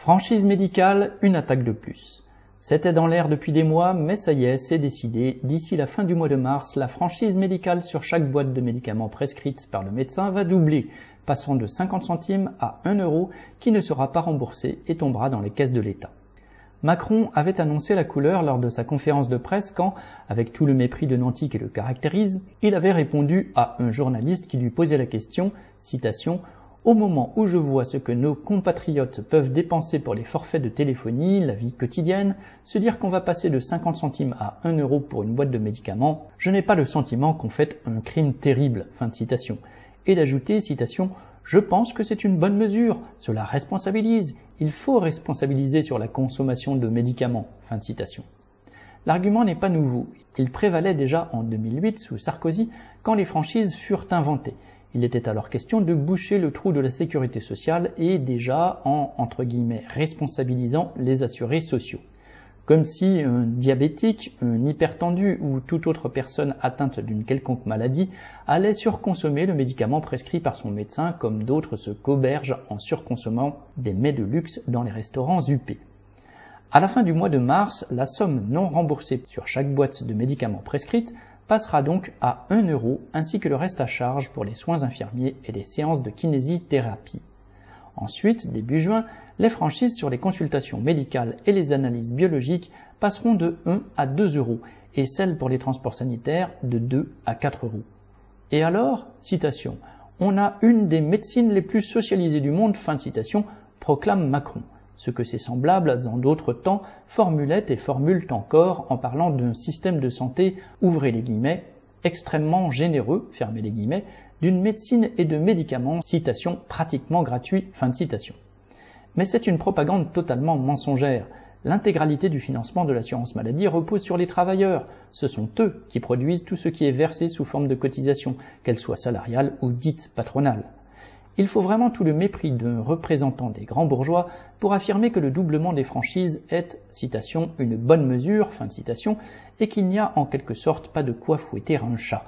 Franchise médicale, une attaque de plus. C'était dans l'air depuis des mois, mais ça y est, c'est décidé. D'ici la fin du mois de mars, la franchise médicale sur chaque boîte de médicaments prescrite par le médecin va doubler, passant de 50 centimes à 1 euro, qui ne sera pas remboursé et tombera dans les caisses de l'État. Macron avait annoncé la couleur lors de sa conférence de presse quand, avec tout le mépris de Nanty qui le caractérise, il avait répondu à un journaliste qui lui posait la question, citation, au moment où je vois ce que nos compatriotes peuvent dépenser pour les forfaits de téléphonie, la vie quotidienne, se dire qu'on va passer de 50 centimes à 1 euro pour une boîte de médicaments, je n'ai pas le sentiment qu'on fait un crime terrible. Et d'ajouter, citation, je pense que c'est une bonne mesure, cela responsabilise, il faut responsabiliser sur la consommation de médicaments. Fin citation. L'argument n'est pas nouveau, il prévalait déjà en 2008 sous Sarkozy quand les franchises furent inventées. Il était alors question de boucher le trou de la sécurité sociale et déjà en, entre guillemets, responsabilisant les assurés sociaux. Comme si un diabétique, un hypertendu ou toute autre personne atteinte d'une quelconque maladie allait surconsommer le médicament prescrit par son médecin comme d'autres se cobergent en surconsommant des mets de luxe dans les restaurants UP. À la fin du mois de mars, la somme non remboursée sur chaque boîte de médicaments prescrite passera donc à 1 euro ainsi que le reste à charge pour les soins infirmiers et les séances de kinésithérapie. Ensuite, début juin, les franchises sur les consultations médicales et les analyses biologiques passeront de 1 à 2 euros et celles pour les transports sanitaires de 2 à 4 euros. Et alors, citation, on a une des médecines les plus socialisées du monde, fin de citation, proclame Macron ce que ses semblables en d'autres temps formulaient et formulent encore en parlant d'un système de santé, ouvrez les guillemets, extrêmement généreux, fermez les guillemets, d'une médecine et de médicaments, citation, pratiquement gratuit, fin de citation. Mais c'est une propagande totalement mensongère. L'intégralité du financement de l'assurance maladie repose sur les travailleurs. Ce sont eux qui produisent tout ce qui est versé sous forme de cotisation, qu'elle soit salariale ou dite patronale. Il faut vraiment tout le mépris d'un représentant des grands bourgeois pour affirmer que le doublement des franchises est, citation, une bonne mesure, fin de citation, et qu'il n'y a en quelque sorte pas de quoi fouetter un chat.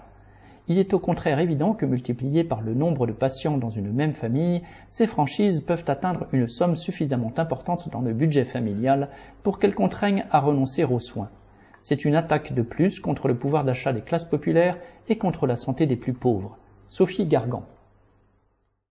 Il est au contraire évident que multiplié par le nombre de patients dans une même famille, ces franchises peuvent atteindre une somme suffisamment importante dans le budget familial pour qu'elles contraignent à renoncer aux soins. C'est une attaque de plus contre le pouvoir d'achat des classes populaires et contre la santé des plus pauvres. Sophie Gargan.